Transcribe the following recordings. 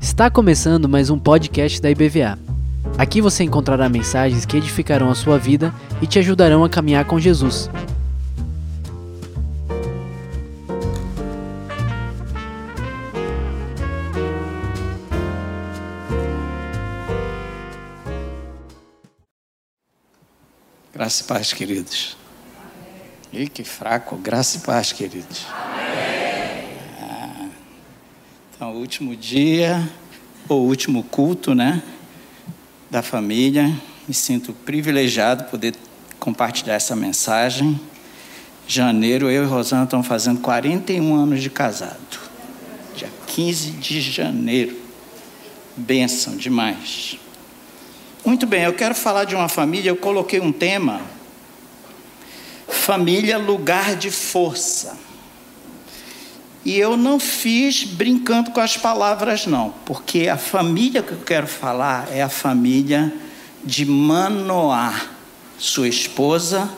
Está começando mais um podcast da IBVA. Aqui você encontrará mensagens que edificarão a sua vida e te ajudarão a caminhar com Jesus. Graça e paz, queridos. Ih, que fraco. Graça e paz, queridos. Então, último dia, ou último culto, né? Da família. Me sinto privilegiado poder compartilhar essa mensagem. Janeiro, eu e Rosana estamos fazendo 41 anos de casado. Dia 15 de janeiro. Bênção demais. Muito bem, eu quero falar de uma família, eu coloquei um tema: família, lugar de força. E eu não fiz brincando com as palavras, não, porque a família que eu quero falar é a família de Manoá, sua esposa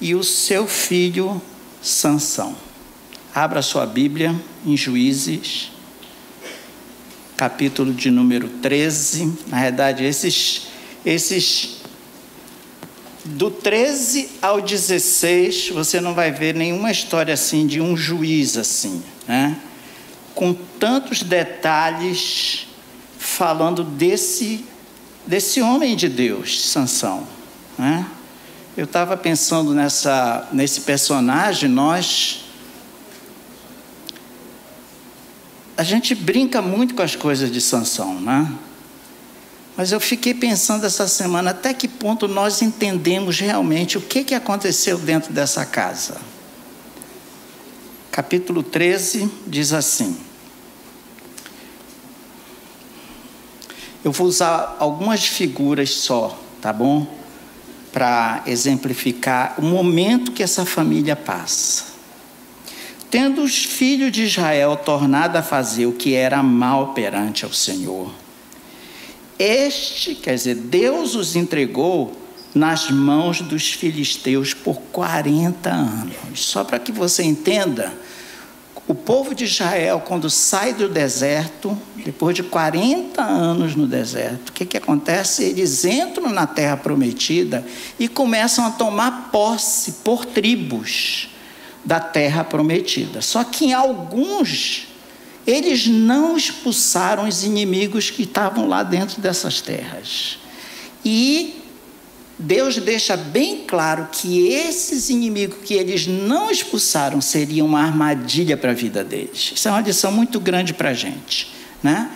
e o seu filho Sansão. Abra sua Bíblia em Juízes, capítulo de número 13. Na verdade, esses esses do 13 ao 16, você não vai ver nenhuma história assim de um juiz assim, né? Com tantos detalhes falando desse desse homem de Deus, Sansão, né? Eu estava pensando nessa nesse personagem, nós a gente brinca muito com as coisas de Sansão, né? Mas eu fiquei pensando essa semana até que ponto nós entendemos realmente o que, que aconteceu dentro dessa casa. Capítulo 13 diz assim: Eu vou usar algumas figuras só, tá bom? Para exemplificar o momento que essa família passa. Tendo os filhos de Israel tornado a fazer o que era mal perante ao Senhor, este, quer dizer, Deus os entregou nas mãos dos filisteus por 40 anos. Só para que você entenda, o povo de Israel, quando sai do deserto, depois de 40 anos no deserto, o que, que acontece? Eles entram na terra prometida e começam a tomar posse por tribos da terra prometida. Só que em alguns eles não expulsaram os inimigos que estavam lá dentro dessas terras. E Deus deixa bem claro que esses inimigos que eles não expulsaram seriam uma armadilha para a vida deles. Isso é uma lição muito grande para a gente. Né?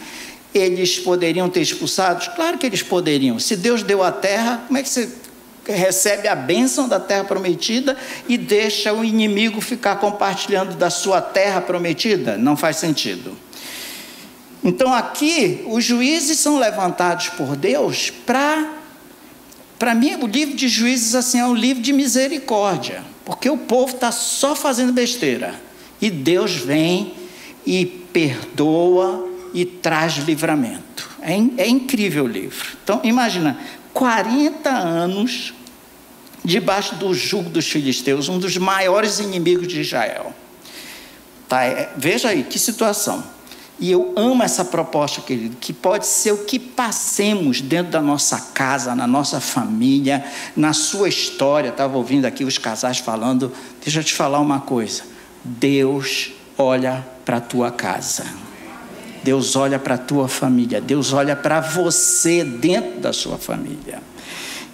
Eles poderiam ter expulsados? Claro que eles poderiam. Se Deus deu a terra, como é que você recebe a bênção da terra prometida e deixa o inimigo ficar compartilhando da sua terra prometida? Não faz sentido. Então aqui, os juízes são levantados por Deus para. Para mim, o livro de juízes assim, é um livro de misericórdia, porque o povo está só fazendo besteira. E Deus vem e perdoa e traz livramento. É, é incrível o livro. Então, imagina, 40 anos debaixo do jugo dos filisteus, um dos maiores inimigos de Israel. Tá, é, veja aí que situação. E eu amo essa proposta, querido, que pode ser o que passemos dentro da nossa casa, na nossa família, na sua história. Estava ouvindo aqui os casais falando. Deixa eu te falar uma coisa. Deus olha para a tua casa. Deus olha para a tua família. Deus olha para você dentro da sua família.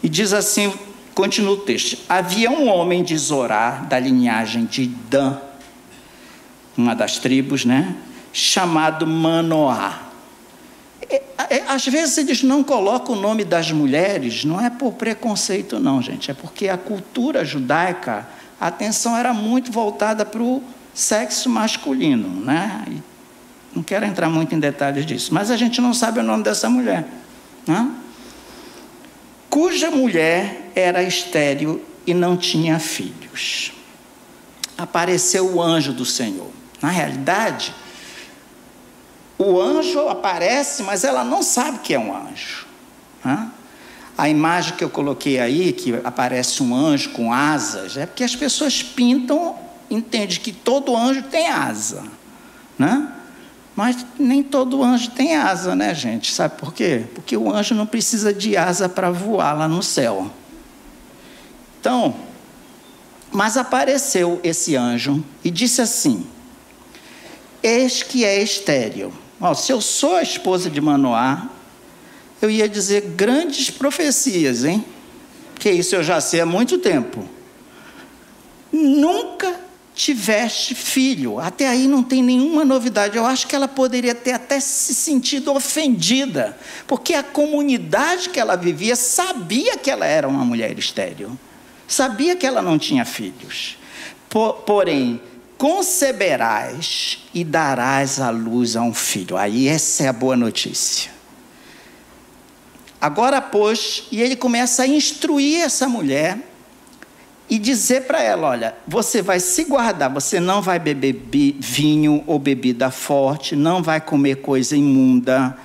E diz assim Continua o texto. Havia um homem de Zorá, da linhagem de Dan, uma das tribos, né? Chamado Manoá. Às vezes eles não colocam o nome das mulheres, não é por preconceito, não, gente. É porque a cultura judaica, a atenção era muito voltada para o sexo masculino, né? Não quero entrar muito em detalhes disso, mas a gente não sabe o nome dessa mulher. Né? Cuja mulher era estéril e não tinha filhos. Apareceu o anjo do Senhor. Na realidade, o anjo aparece, mas ela não sabe que é um anjo. A imagem que eu coloquei aí, que aparece um anjo com asas, é porque as pessoas pintam entende que todo anjo tem asa, né? Mas nem todo anjo tem asa, né, gente? Sabe por quê? Porque o anjo não precisa de asa para voar lá no céu. Então, mas apareceu esse anjo e disse assim: Eis que é estéril. Ó, se eu sou a esposa de Manoá, eu ia dizer grandes profecias, hein? Que isso eu já sei há muito tempo. Nunca tiveste filho. Até aí não tem nenhuma novidade. Eu acho que ela poderia ter até se sentido ofendida, porque a comunidade que ela vivia sabia que ela era uma mulher estéril, sabia que ela não tinha filhos. porém, conceberás e darás à luz a um filho. Aí essa é a boa notícia. Agora, pois, e ele começa a instruir essa mulher e dizer para ela: olha, você vai se guardar, você não vai beber vinho ou bebida forte, não vai comer coisa imunda,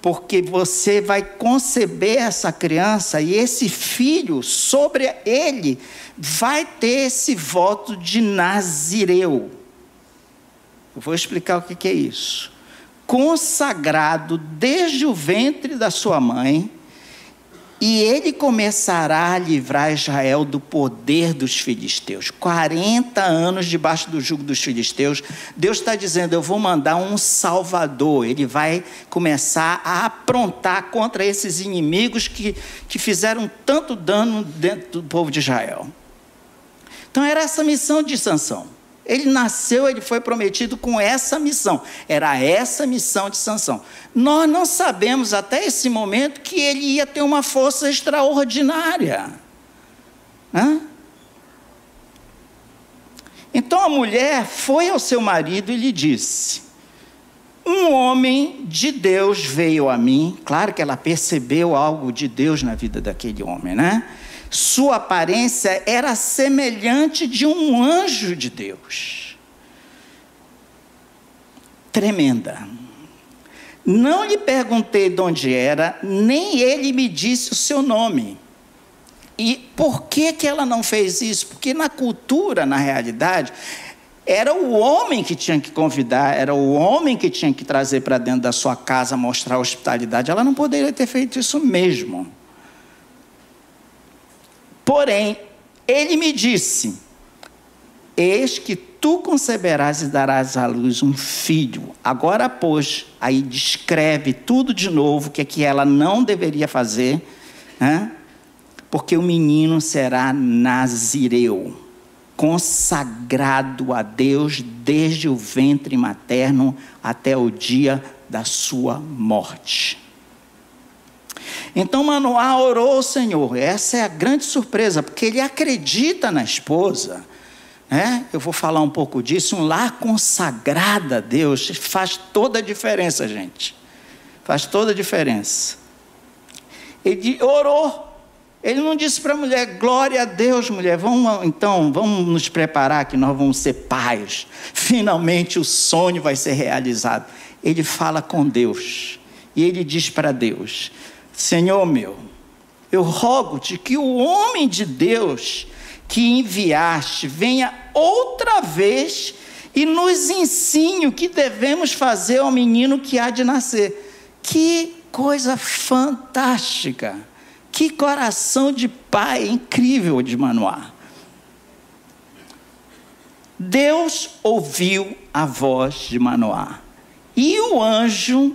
porque você vai conceber essa criança e esse filho, sobre ele, vai ter esse voto de Nazireu. Eu vou explicar o que é isso. Consagrado desde o ventre da sua mãe e ele começará a livrar Israel do poder dos filisteus. 40 anos debaixo do jugo dos filisteus. Deus está dizendo: Eu vou mandar um salvador. Ele vai começar a aprontar contra esses inimigos que, que fizeram tanto dano dentro do povo de Israel. Então, era essa missão de Sansão. Ele nasceu, ele foi prometido com essa missão. Era essa missão de Sansão. Nós não sabemos até esse momento que ele ia ter uma força extraordinária. Hã? Então a mulher foi ao seu marido e lhe disse: Um homem de Deus veio a mim. Claro que ela percebeu algo de Deus na vida daquele homem, né? Sua aparência era semelhante de um anjo de Deus. Tremenda. Não lhe perguntei de onde era, nem ele me disse o seu nome. E por que, que ela não fez isso? Porque na cultura, na realidade, era o homem que tinha que convidar, era o homem que tinha que trazer para dentro da sua casa, mostrar hospitalidade. Ela não poderia ter feito isso mesmo. Porém, ele me disse: Eis que tu conceberás e darás à luz um filho. Agora, pois, aí descreve tudo de novo que é que ela não deveria fazer, né? porque o menino será nazireu, consagrado a Deus desde o ventre materno até o dia da sua morte. Então Manoá orou ao Senhor. Essa é a grande surpresa, porque ele acredita na esposa. Né? Eu vou falar um pouco disso. Um lar consagrado a Deus faz toda a diferença, gente. Faz toda a diferença. Ele orou. Ele não disse para a mulher, glória a Deus, mulher, vamos então, vamos nos preparar que nós vamos ser pais. Finalmente o sonho vai ser realizado. Ele fala com Deus. E ele diz para Deus: Senhor meu, eu rogo-te que o homem de Deus que enviaste venha outra vez e nos ensine o que devemos fazer ao menino que há de nascer. Que coisa fantástica! Que coração de pai incrível de Manoá. Deus ouviu a voz de Manoá. E o anjo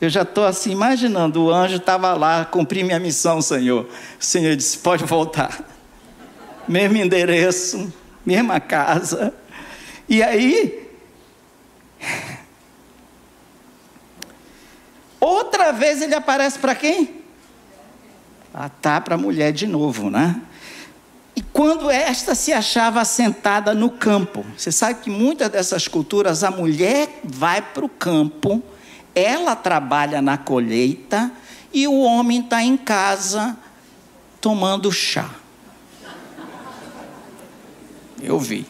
eu já estou assim imaginando, o anjo estava lá, cumpri minha missão, Senhor. O Senhor disse: pode voltar. Mesmo endereço, mesma casa. E aí, outra vez ele aparece para quem? Ah, tá para a mulher de novo, né? E quando esta se achava sentada no campo, você sabe que muitas dessas culturas a mulher vai para o campo ela trabalha na colheita e o homem está em casa tomando chá. Eu vi.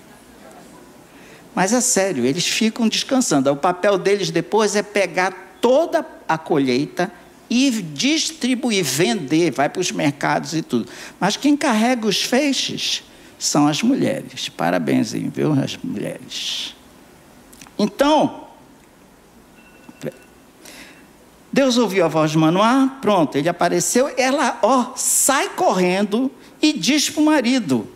Mas é sério, eles ficam descansando. O papel deles depois é pegar toda a colheita e distribuir, vender, vai para os mercados e tudo. Mas quem carrega os feixes são as mulheres. Parabéns, viu, as mulheres. Então, Deus ouviu a voz de Manoá, pronto, ele apareceu, ela, ó, sai correndo e diz para o marido: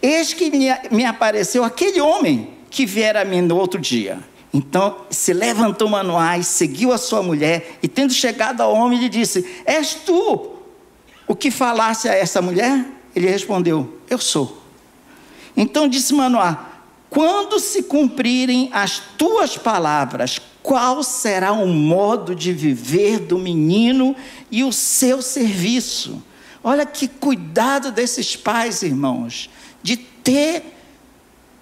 Eis que me, me apareceu aquele homem que viera a mim no outro dia. Então se levantou Manoá e seguiu a sua mulher, e tendo chegado ao homem, lhe disse: És tu o que falasse a essa mulher? Ele respondeu: Eu sou. Então disse Manoá: Quando se cumprirem as tuas palavras, qual será o modo de viver do menino e o seu serviço? Olha que cuidado desses pais, irmãos, de ter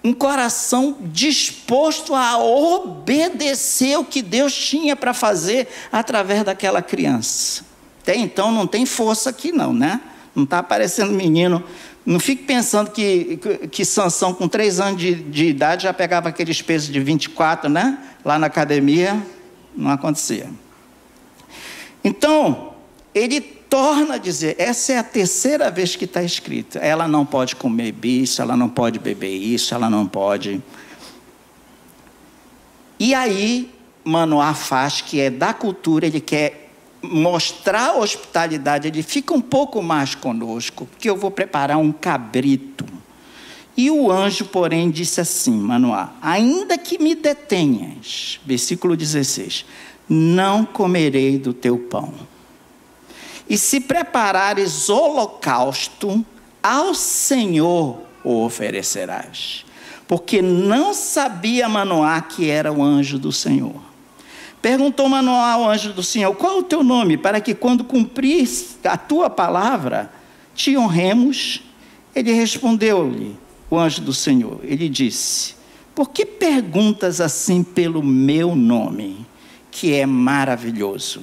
um coração disposto a obedecer o que Deus tinha para fazer através daquela criança. Até então não tem força aqui não, né? Não está aparecendo menino. Não fique pensando que, que, que Sansão, com três anos de, de idade, já pegava aqueles pesos de 24, né? Lá na academia, não acontecia. Então, ele torna a dizer, essa é a terceira vez que está escrito. Ela não pode comer isso, ela não pode beber isso, ela não pode. E aí, Manoá faz, que é da cultura, ele quer mostrar hospitalidade, ele fica um pouco mais conosco, porque eu vou preparar um cabrito. E o anjo, porém, disse assim, Manoá: Ainda que me detenhas, versículo 16, não comerei do teu pão. E se preparares holocausto, ao Senhor o oferecerás. Porque não sabia Manoá que era o anjo do Senhor. Perguntou Manoá ao anjo do Senhor: Qual o teu nome? Para que quando cumprir a tua palavra, te honremos. Ele respondeu-lhe, o anjo do Senhor. Ele disse: Por que perguntas assim pelo meu nome, que é maravilhoso?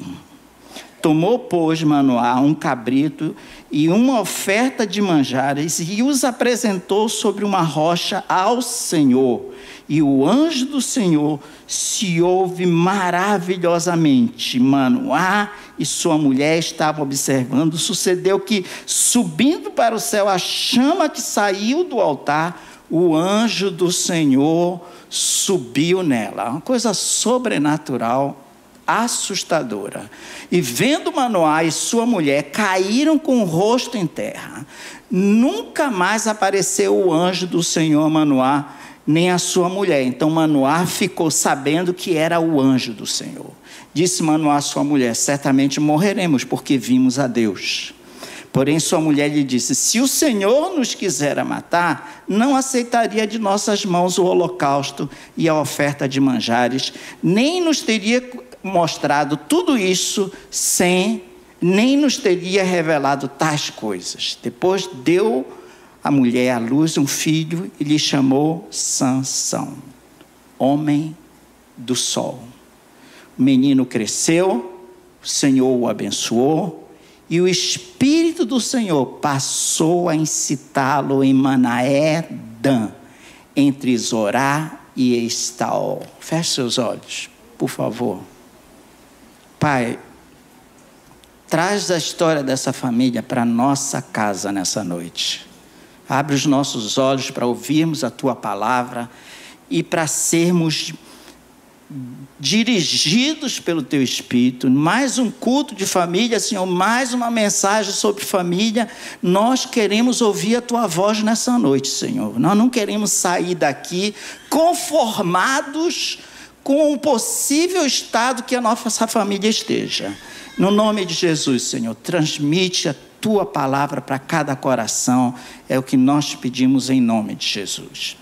Tomou, pois, Manoá um cabrito e uma oferta de manjares e os apresentou sobre uma rocha ao Senhor. E o anjo do Senhor se ouve maravilhosamente. Manoá e sua mulher estavam observando. Sucedeu que, subindo para o céu, a chama que saiu do altar, o anjo do Senhor subiu nela. Uma coisa sobrenatural assustadora. E vendo Manoá e sua mulher caíram com o rosto em terra. Nunca mais apareceu o anjo do Senhor Manoá, nem a sua mulher. Então Manoá ficou sabendo que era o anjo do Senhor. Disse Manoá à sua mulher: Certamente morreremos, porque vimos a Deus. Porém, sua mulher lhe disse: Se o Senhor nos quisera matar, não aceitaria de nossas mãos o holocausto e a oferta de manjares, nem nos teria mostrado tudo isso sem, nem nos teria revelado tais coisas. Depois deu a mulher à luz um filho e lhe chamou Sansão, homem do sol. O menino cresceu, o Senhor o abençoou, e o Espírito do Senhor passou a incitá-lo em Manaé Dan, entre Zorá e Estaol. Feche seus olhos, por favor. Pai, traz a história dessa família para nossa casa nessa noite. Abre os nossos olhos para ouvirmos a tua palavra e para sermos dirigidos pelo teu espírito. Mais um culto de família, Senhor, mais uma mensagem sobre família. Nós queremos ouvir a tua voz nessa noite, Senhor. Nós não queremos sair daqui conformados com o possível estado que a nossa família esteja. No nome de Jesus, Senhor, transmite a tua palavra para cada coração, é o que nós pedimos em nome de Jesus.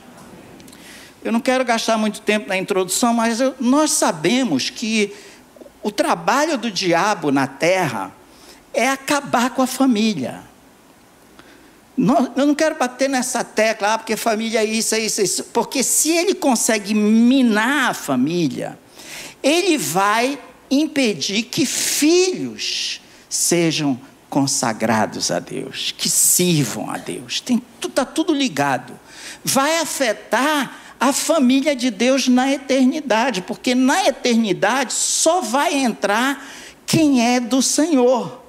Eu não quero gastar muito tempo na introdução, mas eu, nós sabemos que o trabalho do diabo na terra é acabar com a família. Eu não quero bater nessa tecla, ah, porque família é isso, é isso, é isso. Porque se ele consegue minar a família, ele vai impedir que filhos sejam consagrados a Deus, que sirvam a Deus. Está tudo ligado. Vai afetar a família de Deus na eternidade, porque na eternidade só vai entrar quem é do Senhor.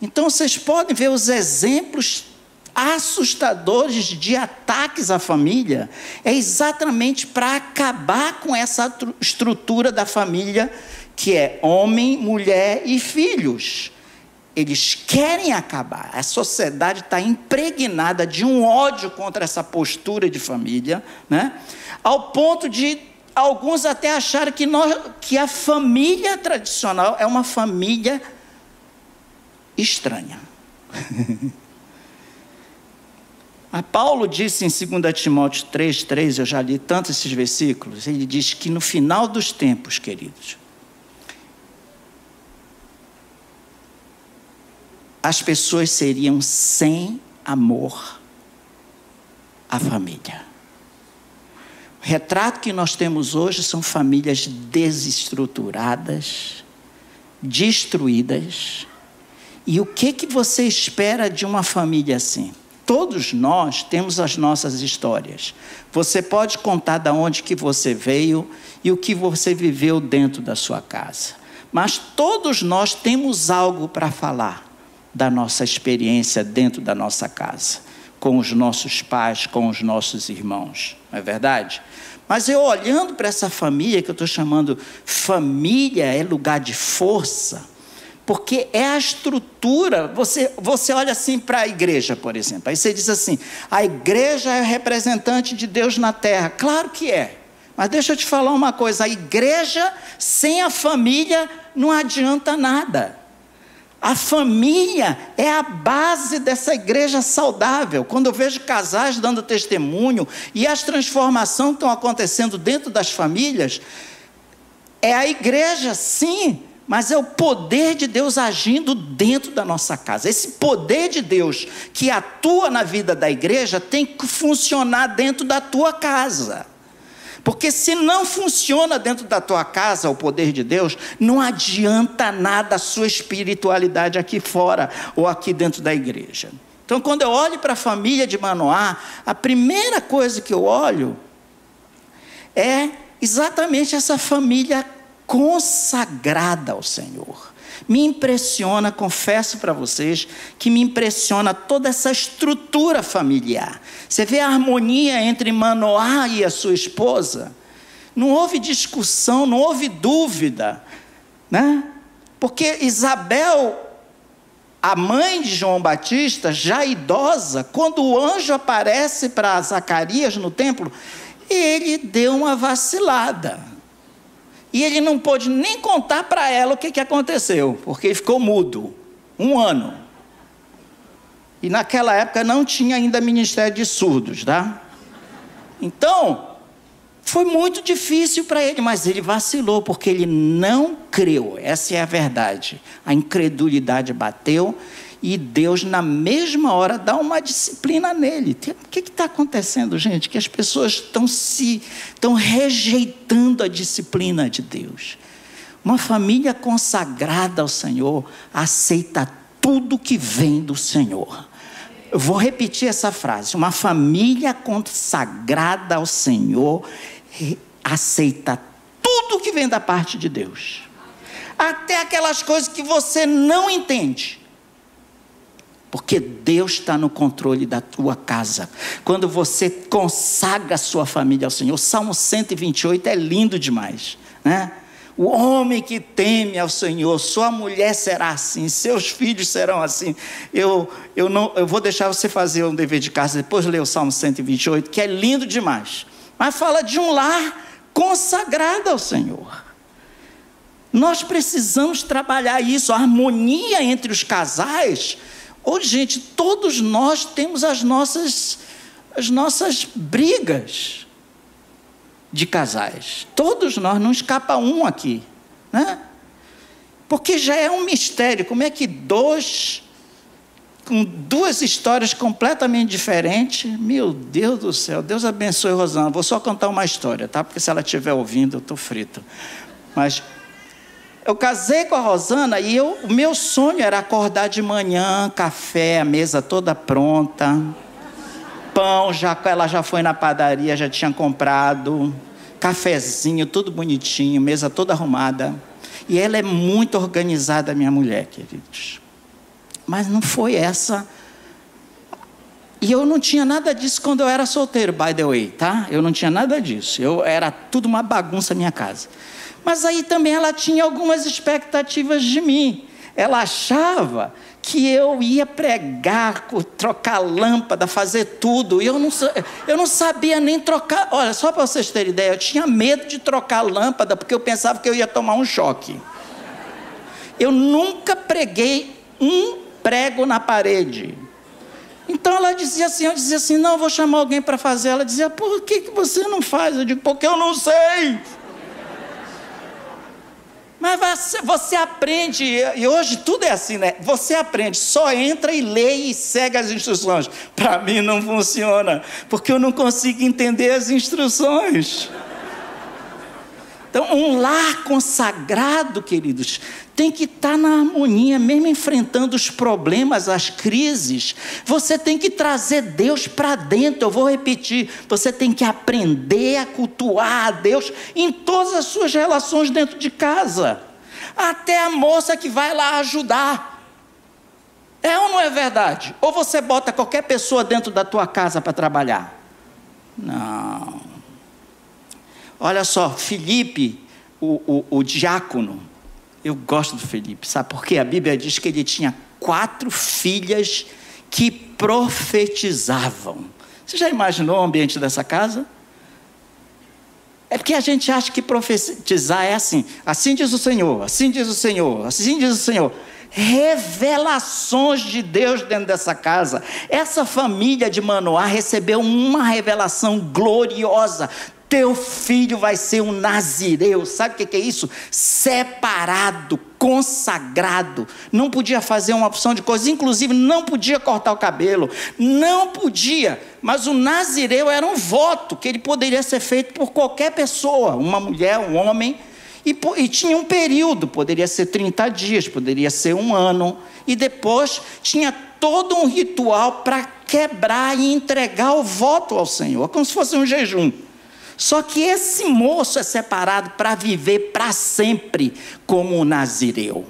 Então vocês podem ver os exemplos assustadores de ataques à família é exatamente para acabar com essa estrutura da família que é homem, mulher e filhos. Eles querem acabar. A sociedade está impregnada de um ódio contra essa postura de família, né? ao ponto de alguns até acharem que, nós, que a família tradicional é uma família estranha. A Paulo disse em 2 Timóteo 3, 3, eu já li tanto esses versículos, ele diz que no final dos tempos, queridos, as pessoas seriam sem amor à família. O retrato que nós temos hoje são famílias desestruturadas, destruídas. E o que que você espera de uma família assim? Todos nós temos as nossas histórias. Você pode contar de onde que você veio e o que você viveu dentro da sua casa. Mas todos nós temos algo para falar da nossa experiência dentro da nossa casa, com os nossos pais, com os nossos irmãos, não é verdade? Mas eu olhando para essa família, que eu estou chamando família, é lugar de força, porque é a estrutura. Você, você olha assim para a igreja, por exemplo, aí você diz assim: a igreja é representante de Deus na terra. Claro que é. Mas deixa eu te falar uma coisa: a igreja sem a família não adianta nada. A família é a base dessa igreja saudável. Quando eu vejo casais dando testemunho e as transformações estão acontecendo dentro das famílias, é a igreja, sim, mas é o poder de Deus agindo dentro da nossa casa. Esse poder de Deus que atua na vida da igreja tem que funcionar dentro da tua casa. Porque se não funciona dentro da tua casa o poder de Deus, não adianta nada a sua espiritualidade aqui fora ou aqui dentro da igreja. Então, quando eu olho para a família de Manoá, a primeira coisa que eu olho é exatamente essa família consagrada ao Senhor. Me impressiona, confesso para vocês, que me impressiona toda essa estrutura familiar. Você vê a harmonia entre Manoá e a sua esposa. Não houve discussão, não houve dúvida, né? Porque Isabel, a mãe de João Batista, já idosa, quando o anjo aparece para Zacarias no templo, ele deu uma vacilada. E ele não pôde nem contar para ela o que, que aconteceu, porque ele ficou mudo um ano. E naquela época não tinha ainda ministério de surdos, tá? Então, foi muito difícil para ele, mas ele vacilou, porque ele não creu. Essa é a verdade. A incredulidade bateu e Deus, na mesma hora, dá uma disciplina nele. O que está acontecendo, gente? Que as pessoas estão se estão rejeitando a disciplina de Deus. Uma família consagrada ao Senhor aceita tudo que vem do Senhor. Eu vou repetir essa frase. Uma família consagrada ao Senhor aceita tudo que vem da parte de Deus. Até aquelas coisas que você não entende porque Deus está no controle da tua casa. Quando você consagra a sua família ao Senhor, Salmo 128 é lindo demais, né? O homem que teme ao Senhor, sua mulher será assim, seus filhos serão assim. Eu, eu, não, eu vou deixar você fazer um dever de casa, depois ler o Salmo 128, que é lindo demais. Mas fala de um lar consagrado ao Senhor. Nós precisamos trabalhar isso, a harmonia entre os casais Ô, gente, todos nós temos as nossas, as nossas brigas de casais. Todos nós, não escapa um aqui. Né? Porque já é um mistério. Como é que dois, com duas histórias completamente diferentes, meu Deus do céu, Deus abençoe Rosana. Vou só contar uma história, tá? Porque se ela estiver ouvindo, eu estou frito. Mas eu casei com a Rosana e eu, o meu sonho era acordar de manhã, café, a mesa toda pronta, pão, já, ela já foi na padaria, já tinha comprado, cafezinho, tudo bonitinho, mesa toda arrumada. E ela é muito organizada, minha mulher, queridos. Mas não foi essa E eu não tinha nada disso quando eu era solteiro, by the way, tá? Eu não tinha nada disso. Eu era tudo uma bagunça minha casa. Mas aí também ela tinha algumas expectativas de mim. Ela achava que eu ia pregar, trocar lâmpada, fazer tudo. Eu não, eu não sabia nem trocar. Olha, só para vocês terem ideia, eu tinha medo de trocar lâmpada porque eu pensava que eu ia tomar um choque. Eu nunca preguei um prego na parede. Então ela dizia assim, eu dizia assim, não, vou chamar alguém para fazer. Ela dizia, por que, que você não faz? Eu digo, porque eu não sei. Mas você, aprende, e hoje tudo é assim, né? Você aprende, só entra e lê e segue as instruções. Para mim não funciona, porque eu não consigo entender as instruções. Então, um lar consagrado, queridos, tem que estar tá na harmonia, mesmo enfrentando os problemas, as crises. Você tem que trazer Deus para dentro. Eu vou repetir: você tem que aprender a cultuar a Deus em todas as suas relações dentro de casa, até a moça que vai lá ajudar. É ou não é verdade? Ou você bota qualquer pessoa dentro da tua casa para trabalhar? Não. Olha só, Felipe, o, o, o diácono, eu gosto do Felipe, sabe por quê? A Bíblia diz que ele tinha quatro filhas que profetizavam. Você já imaginou o ambiente dessa casa? É porque a gente acha que profetizar é assim. Assim diz o Senhor, assim diz o Senhor, assim diz o Senhor. Revelações de Deus dentro dessa casa. Essa família de Manoá recebeu uma revelação gloriosa teu filho vai ser um nazireu. Sabe o que é isso? Separado, consagrado. Não podia fazer uma opção de coisas, inclusive não podia cortar o cabelo. Não podia. Mas o nazireu era um voto que ele poderia ser feito por qualquer pessoa, uma mulher, um homem. E, e, tinha um período, poderia ser 30 dias, poderia ser um ano, e depois tinha todo um ritual para quebrar e entregar o voto ao Senhor, como se fosse um jejum. Só que esse moço é separado para viver para sempre como um nazireu.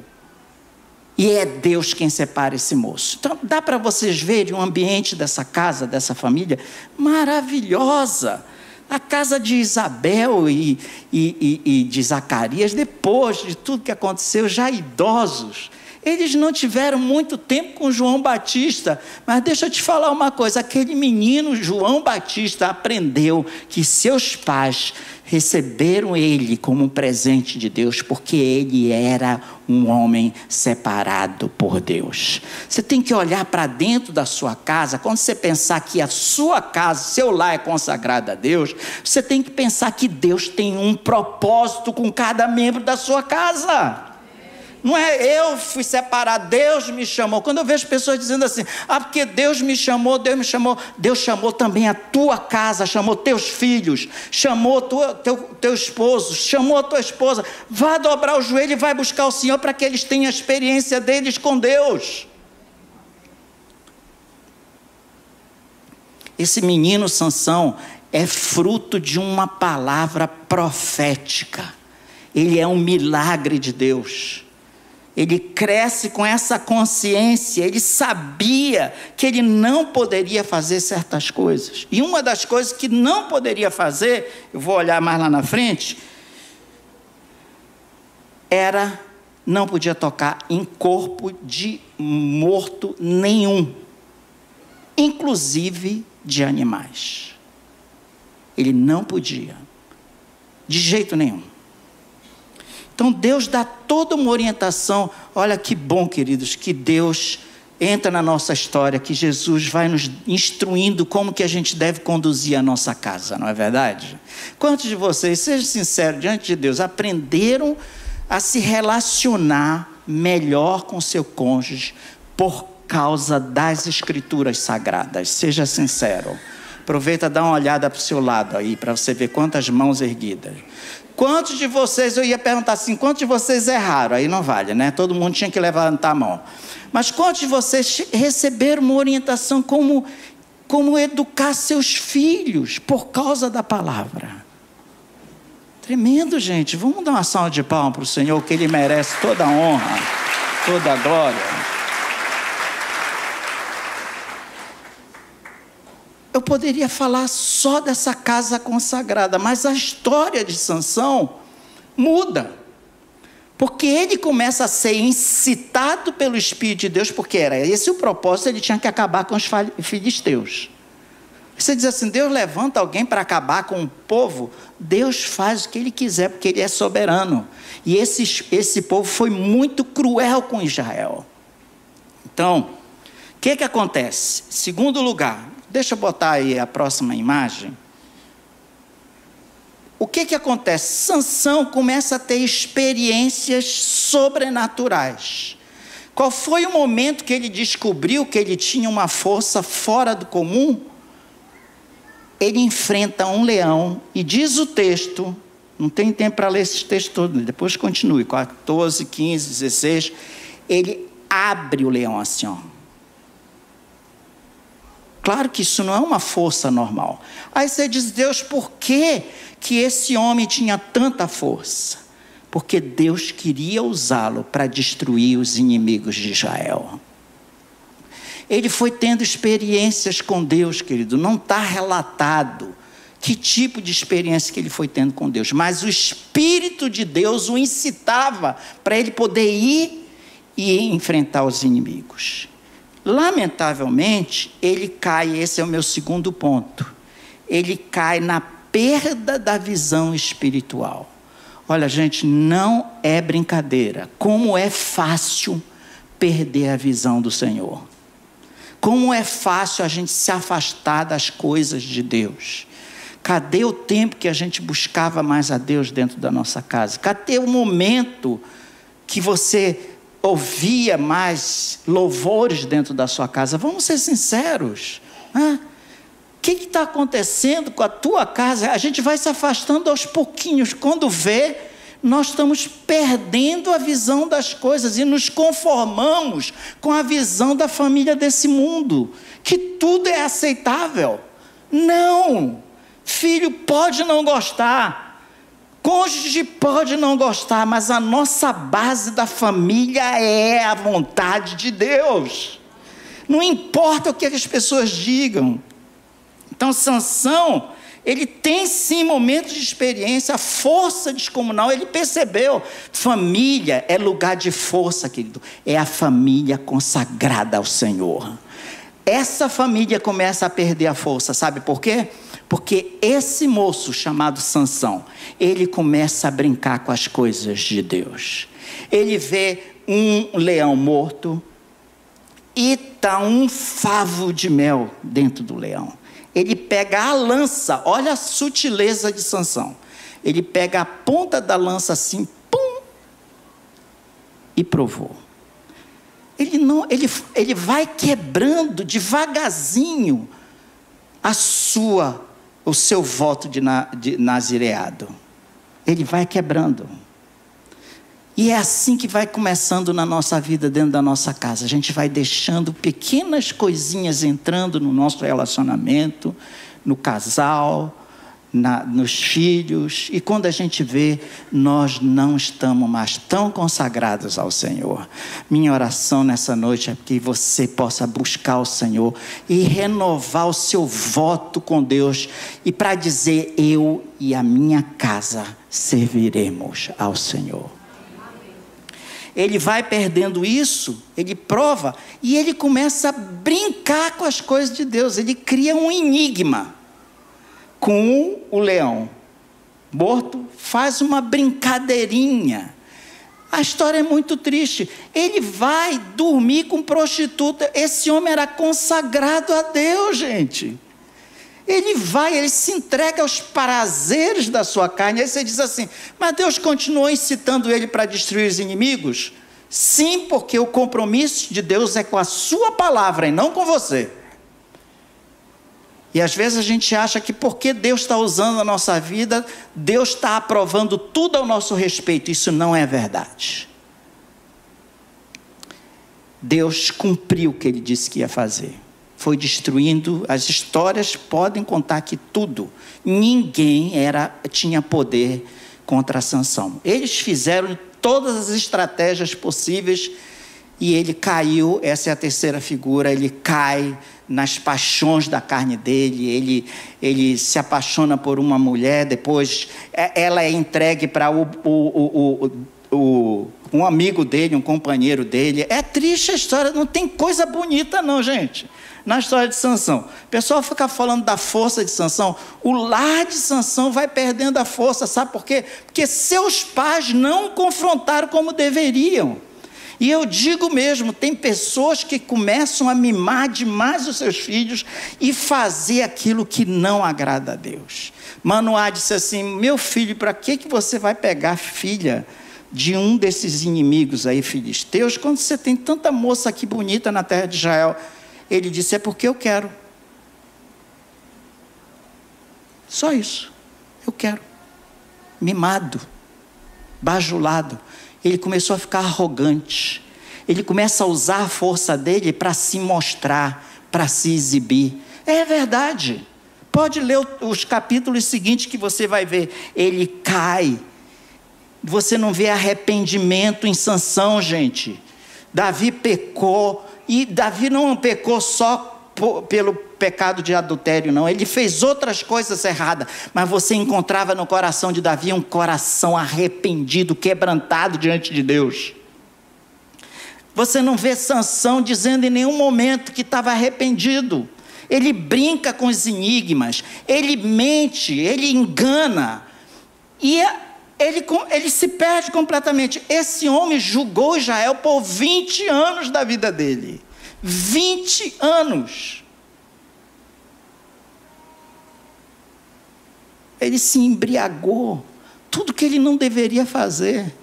E é Deus quem separa esse moço. Então, dá para vocês verem o ambiente dessa casa, dessa família, maravilhosa. A casa de Isabel e, e, e, e de Zacarias, depois de tudo que aconteceu, já idosos, eles não tiveram muito tempo com João Batista, mas deixa eu te falar uma coisa: aquele menino João Batista aprendeu que seus pais receberam ele como um presente de Deus, porque ele era um homem separado por Deus. Você tem que olhar para dentro da sua casa, quando você pensar que a sua casa, seu lar é consagrado a Deus, você tem que pensar que Deus tem um propósito com cada membro da sua casa. Não é eu fui separado, Deus me chamou. Quando eu vejo pessoas dizendo assim, ah, porque Deus me chamou, Deus me chamou, Deus chamou também a tua casa, chamou teus filhos, chamou tua, teu, teu esposo, chamou a tua esposa. Vá dobrar o joelho e vai buscar o Senhor para que eles tenham a experiência deles com Deus. Esse menino Sansão é fruto de uma palavra profética. Ele é um milagre de Deus. Ele cresce com essa consciência, ele sabia que ele não poderia fazer certas coisas. E uma das coisas que não poderia fazer, eu vou olhar mais lá na frente, era não podia tocar em corpo de morto nenhum, inclusive de animais. Ele não podia, de jeito nenhum. Então Deus dá toda uma orientação. Olha que bom, queridos, que Deus entra na nossa história, que Jesus vai nos instruindo como que a gente deve conduzir a nossa casa, não é verdade? Quantos de vocês, seja sincero diante de Deus, aprenderam a se relacionar melhor com seu cônjuge por causa das escrituras sagradas? Seja sincero. Aproveita, dá uma olhada para o seu lado aí, para você ver quantas mãos erguidas. Quantos de vocês, eu ia perguntar assim, quantos de vocês erraram? Aí não vale, né? Todo mundo tinha que levantar a mão. Mas quantos de vocês receberam uma orientação como, como educar seus filhos por causa da palavra? Tremendo, gente. Vamos dar uma salva de palmas para o Senhor, que Ele merece toda a honra, toda a glória. Eu poderia falar só dessa casa consagrada, mas a história de Sansão muda. Porque ele começa a ser incitado pelo Espírito de Deus, porque era esse o propósito, ele tinha que acabar com os filisteus. Você diz assim: Deus levanta alguém para acabar com o povo, Deus faz o que ele quiser, porque ele é soberano. E esse, esse povo foi muito cruel com Israel. Então, o que, que acontece? Segundo lugar, Deixa eu botar aí a próxima imagem. O que, que acontece? Sansão começa a ter experiências sobrenaturais. Qual foi o momento que ele descobriu que ele tinha uma força fora do comum? Ele enfrenta um leão e diz o texto, não tem tempo para ler esse texto todo, depois continue, 14, 15, 16. Ele abre o leão assim, ó. Claro que isso não é uma força normal. Aí você diz, Deus, por que, que esse homem tinha tanta força? Porque Deus queria usá-lo para destruir os inimigos de Israel. Ele foi tendo experiências com Deus, querido, não está relatado que tipo de experiência que ele foi tendo com Deus, mas o Espírito de Deus o incitava para ele poder ir e enfrentar os inimigos. Lamentavelmente, ele cai, esse é o meu segundo ponto. Ele cai na perda da visão espiritual. Olha, gente, não é brincadeira. Como é fácil perder a visão do Senhor. Como é fácil a gente se afastar das coisas de Deus. Cadê o tempo que a gente buscava mais a Deus dentro da nossa casa? Cadê o momento que você ouvia mais louvores dentro da sua casa. Vamos ser sinceros. O que está acontecendo com a tua casa? A gente vai se afastando aos pouquinhos. Quando vê, nós estamos perdendo a visão das coisas e nos conformamos com a visão da família desse mundo, que tudo é aceitável. Não! Filho pode não gostar, Cônjuge pode não gostar, mas a nossa base da família é a vontade de Deus. Não importa o que as pessoas digam. Então, Sansão, ele tem sim momentos de experiência, força descomunal, ele percebeu. Família é lugar de força, querido. É a família consagrada ao Senhor. Essa família começa a perder a força, sabe por quê? Porque esse moço chamado Sansão, ele começa a brincar com as coisas de Deus. Ele vê um leão morto e tá um favo de mel dentro do leão. Ele pega a lança, olha a sutileza de Sansão. Ele pega a ponta da lança assim, pum, e provou. Ele não, ele, ele vai quebrando devagarzinho a sua o seu voto de, na, de nazireado. Ele vai quebrando. E é assim que vai começando na nossa vida, dentro da nossa casa. A gente vai deixando pequenas coisinhas entrando no nosso relacionamento, no casal, na, nos filhos, e quando a gente vê, nós não estamos mais tão consagrados ao Senhor. Minha oração nessa noite é que você possa buscar o Senhor e renovar o seu voto com Deus, e para dizer: Eu e a minha casa serviremos ao Senhor. Ele vai perdendo isso, ele prova, e ele começa a brincar com as coisas de Deus, ele cria um enigma com o leão morto, faz uma brincadeirinha. A história é muito triste. Ele vai dormir com prostituta. Esse homem era consagrado a Deus, gente. Ele vai, ele se entrega aos prazeres da sua carne. Aí você diz assim: mas Deus continuou incitando ele para destruir os inimigos? Sim, porque o compromisso de Deus é com a sua palavra e não com você. E às vezes a gente acha que porque Deus está usando a nossa vida, Deus está aprovando tudo ao nosso respeito. Isso não é verdade. Deus cumpriu o que ele disse que ia fazer. Foi destruindo, as histórias podem contar que tudo, ninguém era tinha poder contra a sanção. Eles fizeram todas as estratégias possíveis e ele caiu, essa é a terceira figura, ele cai nas paixões da carne dele, ele, ele se apaixona por uma mulher, depois é, ela é entregue para o, o, o, o, um amigo dele, um companheiro dele. É triste a história, não tem coisa bonita não, gente. Na história de Sansão. O pessoal fica falando da força de Sansão, o lar de Sansão vai perdendo a força, sabe por quê? Porque seus pais não confrontaram como deveriam. E eu digo mesmo, tem pessoas que começam a mimar demais os seus filhos e fazer aquilo que não agrada a Deus. Manoá disse assim: Meu filho, para que, que você vai pegar filha de um desses inimigos aí, filisteus, quando você tem tanta moça aqui bonita na terra de Israel? Ele disse: É porque eu quero. Só isso. Eu quero. Mimado, bajulado ele começou a ficar arrogante. Ele começa a usar a força dele para se mostrar, para se exibir. É verdade. Pode ler os capítulos seguintes que você vai ver. Ele cai. Você não vê arrependimento em sanção, gente. Davi pecou. E Davi não pecou só pelo pecado de adultério, não. Ele fez outras coisas erradas, mas você encontrava no coração de Davi um coração arrependido, quebrantado diante de Deus. Você não vê Sansão dizendo em nenhum momento que estava arrependido. Ele brinca com os enigmas, ele mente, ele engana. E ele, ele se perde completamente. Esse homem julgou Israel por 20 anos da vida dele. 20 anos. Ele se embriagou, tudo que ele não deveria fazer.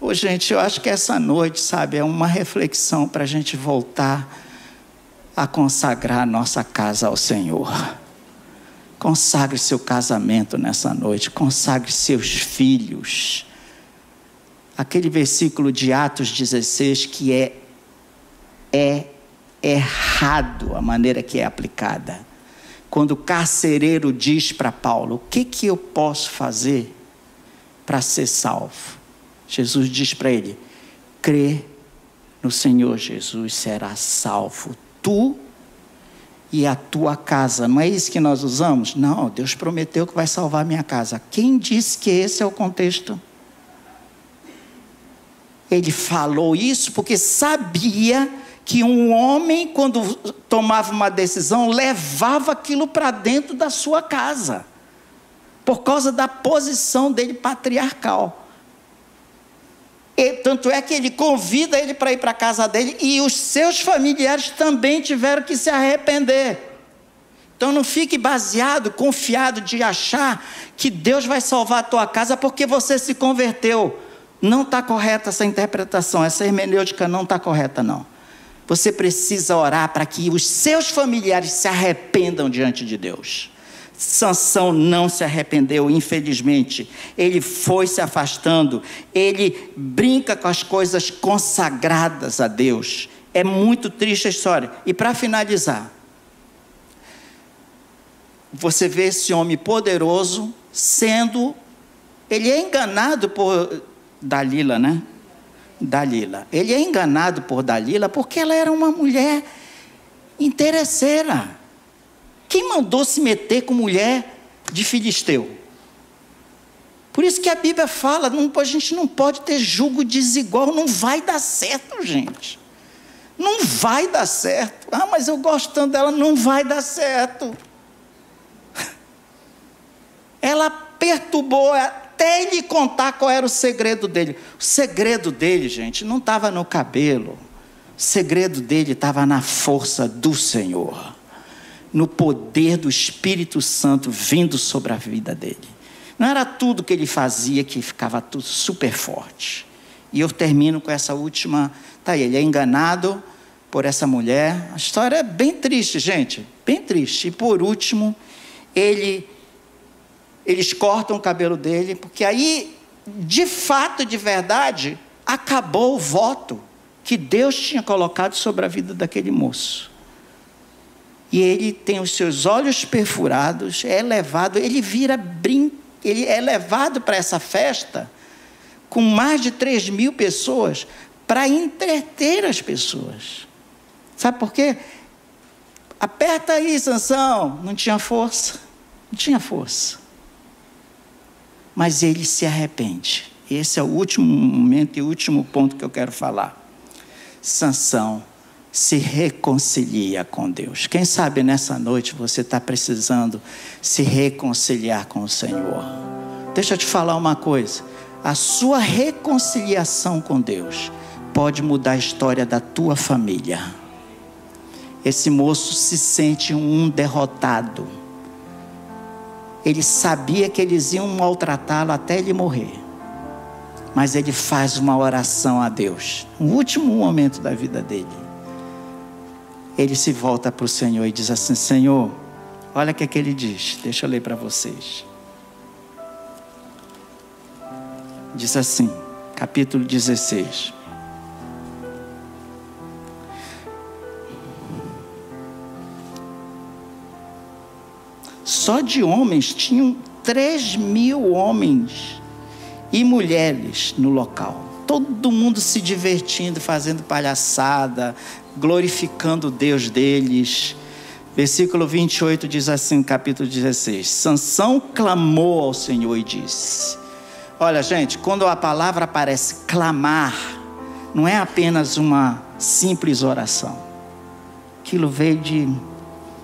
Ô, gente, eu acho que essa noite, sabe, é uma reflexão para a gente voltar a consagrar a nossa casa ao Senhor. Consagre seu casamento nessa noite, consagre seus filhos. Aquele versículo de Atos 16 que é é errado a maneira que é aplicada. Quando o carcereiro diz para Paulo: O que, que eu posso fazer para ser salvo? Jesus diz para ele: Crê no Senhor Jesus, será salvo tu e a tua casa. Não é isso que nós usamos? Não, Deus prometeu que vai salvar minha casa. Quem disse que esse é o contexto? Ele falou isso porque sabia que um homem, quando tomava uma decisão, levava aquilo para dentro da sua casa, por causa da posição dele patriarcal. E, tanto é que ele convida ele para ir para a casa dele e os seus familiares também tiveram que se arrepender. Então não fique baseado, confiado de achar que Deus vai salvar a tua casa porque você se converteu. Não está correta essa interpretação, essa hermenêutica não está correta, não. Você precisa orar para que os seus familiares se arrependam diante de Deus. Sansão não se arrependeu, infelizmente. Ele foi se afastando. Ele brinca com as coisas consagradas a Deus. É muito triste a história. E para finalizar, você vê esse homem poderoso sendo. Ele é enganado por Dalila, né? Dalila. Ele é enganado por Dalila porque ela era uma mulher interesseira. Quem mandou se meter com mulher de filisteu? Por isso que a Bíblia fala, não, a gente não pode ter julgo desigual, não vai dar certo, gente. Não vai dar certo. Ah, mas eu gosto tanto dela, não vai dar certo. Ela perturbou até ele contar qual era o segredo dele. O segredo dele, gente, não estava no cabelo. O segredo dele estava na força do Senhor, no poder do Espírito Santo vindo sobre a vida dele. Não era tudo que ele fazia que ficava tudo super forte. E eu termino com essa última. Tá aí, ele é enganado por essa mulher. A história é bem triste, gente, bem triste. E por último, ele eles cortam o cabelo dele, porque aí, de fato, de verdade, acabou o voto que Deus tinha colocado sobre a vida daquele moço. E ele tem os seus olhos perfurados, é levado, ele vira brin... ele é levado para essa festa com mais de 3 mil pessoas para entreter as pessoas. Sabe por quê? Aperta aí, Sansão. Não tinha força. Não tinha força. Mas ele se arrepende. Esse é o último momento e último ponto que eu quero falar. Sansão se reconcilia com Deus. Quem sabe nessa noite você está precisando se reconciliar com o Senhor. Deixa eu te falar uma coisa. A sua reconciliação com Deus pode mudar a história da tua família. Esse moço se sente um derrotado. Ele sabia que eles iam maltratá-lo até ele morrer. Mas ele faz uma oração a Deus, no último momento da vida dele ele se volta para o Senhor e diz assim: Senhor, olha o que, é que ele diz, deixa eu ler para vocês. Diz assim, capítulo 16. Só de homens tinham três mil homens e mulheres no local. Todo mundo se divertindo, fazendo palhaçada, glorificando o Deus deles. Versículo 28 diz assim, capítulo 16: Sansão clamou ao Senhor e disse: Olha, gente, quando a palavra aparece clamar, não é apenas uma simples oração. Aquilo veio de,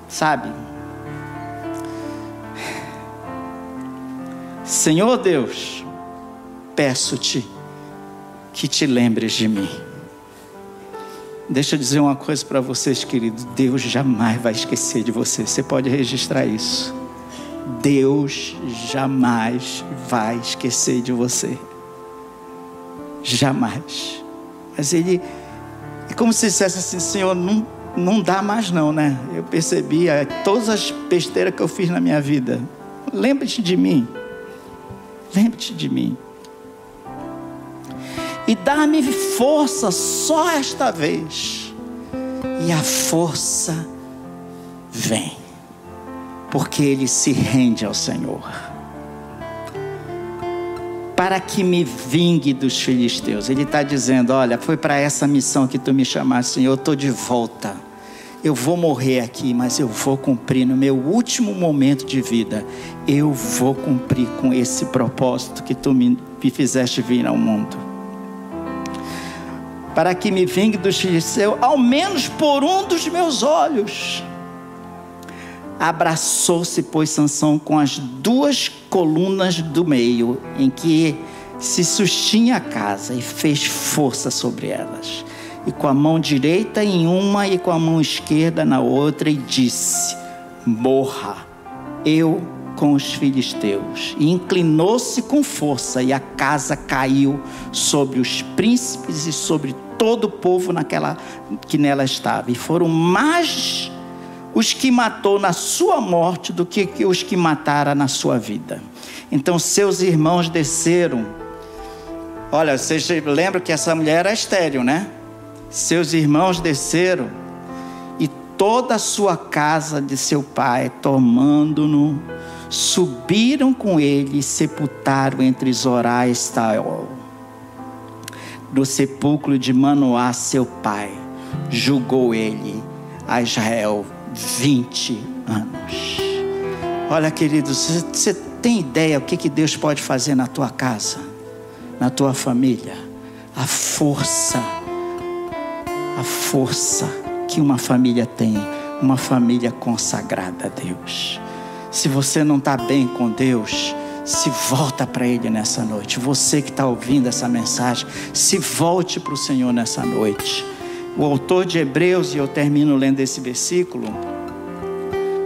sabe? Senhor Deus, peço-te que te lembres de mim. Deixa eu dizer uma coisa para vocês, queridos. Deus jamais vai esquecer de você. Você pode registrar isso. Deus jamais vai esquecer de você. Jamais. Mas ele. É como se dissesse assim: Senhor, não, não dá mais, não, né? Eu percebi é, todas as besteiras que eu fiz na minha vida. Lembre-te de mim. Lembre-te de mim e dá-me força só esta vez. E a força vem, porque ele se rende ao Senhor. Para que me vingue dos filisteus. Ele está dizendo: Olha, foi para essa missão que tu me chamaste, Senhor. Eu estou de volta. Eu vou morrer aqui, mas eu vou cumprir no meu último momento de vida. Eu vou cumprir com esse propósito que tu me, me fizeste vir ao mundo para que me vingue dos filisteus, ao menos por um dos meus olhos. Abraçou-se, pois, Sansão com as duas colunas do meio, em que se sustinha a casa, e fez força sobre elas. E com a mão direita em uma e com a mão esquerda na outra, e disse: Morra, eu com os filisteus. E inclinou-se com força, e a casa caiu sobre os príncipes e sobre todo o povo naquela que nela estava. E foram mais os que matou na sua morte do que os que matara na sua vida. Então seus irmãos desceram. Olha, vocês lembram que essa mulher era estéreo, né? Seus irmãos desceram e toda a sua casa de seu pai, tomando-no, subiram com ele e sepultaram entre Zorá e Estaol no sepulcro de Manoá, seu pai, julgou ele a Israel 20 anos. Olha, queridos, você tem ideia o que, que Deus pode fazer na tua casa, na tua família? A força, a força que uma família tem, uma família consagrada a Deus. Se você não está bem com Deus, se volta para Ele nessa noite. Você que está ouvindo essa mensagem, se volte para o Senhor nessa noite. O autor de Hebreus, e eu termino lendo esse versículo,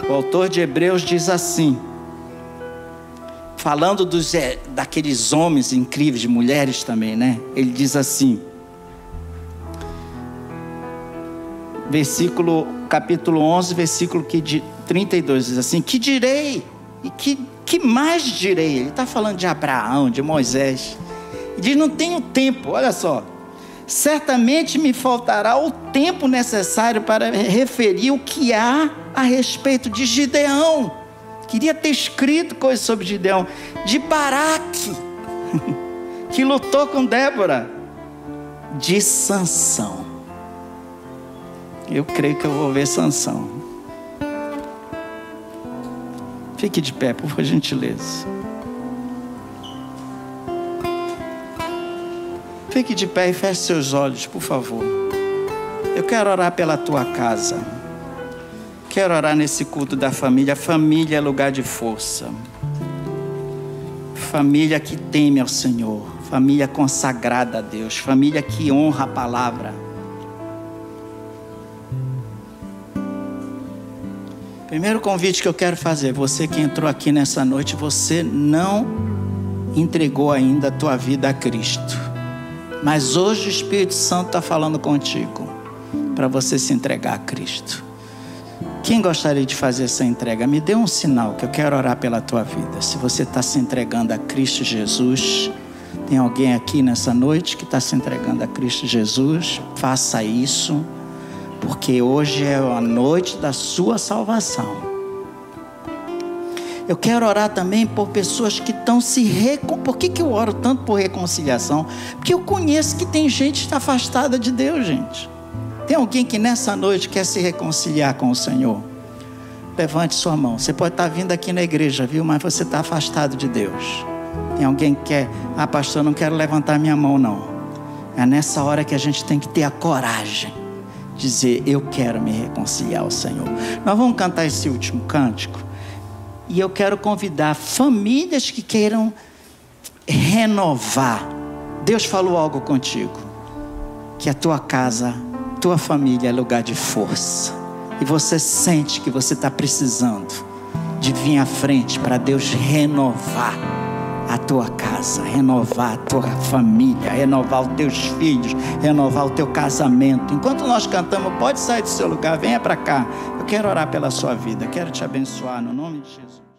o autor de Hebreus diz assim, falando dos, é, daqueles homens incríveis, mulheres também, né? Ele diz assim, versículo, capítulo 11, versículo que de 32, diz assim: Que direi? E que que mais direi? Ele está falando de Abraão, de Moisés. Ele diz: Não tenho tempo, olha só. Certamente me faltará o tempo necessário para referir o que há a respeito de Gideão. Queria ter escrito coisas sobre Gideão. De Baraque, que lutou com Débora. de Sansão. Eu creio que eu vou ver Sansão. Fique de pé, por gentileza. Fique de pé e feche seus olhos, por favor. Eu quero orar pela tua casa. Quero orar nesse culto da família. Família é lugar de força. Família que teme ao Senhor. Família consagrada a Deus. Família que honra a palavra. Primeiro convite que eu quero fazer, você que entrou aqui nessa noite, você não entregou ainda a tua vida a Cristo. Mas hoje o Espírito Santo está falando contigo para você se entregar a Cristo. Quem gostaria de fazer essa entrega? Me dê um sinal que eu quero orar pela tua vida. Se você está se entregando a Cristo Jesus, tem alguém aqui nessa noite que está se entregando a Cristo Jesus? Faça isso, porque hoje é a noite da sua salvação. Eu quero orar também por pessoas que estão se recon... Por que, que eu oro tanto por reconciliação? Porque eu conheço que tem gente que está afastada de Deus, gente. Tem alguém que nessa noite quer se reconciliar com o Senhor? Levante sua mão. Você pode estar vindo aqui na igreja, viu? Mas você está afastado de Deus. Tem alguém que quer, ah, pastor, não quero levantar minha mão, não. É nessa hora que a gente tem que ter a coragem dizer: Eu quero me reconciliar ao Senhor. Nós vamos cantar esse último cântico. E eu quero convidar famílias que queiram renovar. Deus falou algo contigo. Que a tua casa tua família é lugar de força e você sente que você está precisando de vir à frente para Deus renovar a tua casa, renovar a tua família, renovar os teus filhos, renovar o teu casamento. Enquanto nós cantamos, pode sair do seu lugar, venha para cá. Eu quero orar pela sua vida, quero te abençoar no nome de Jesus.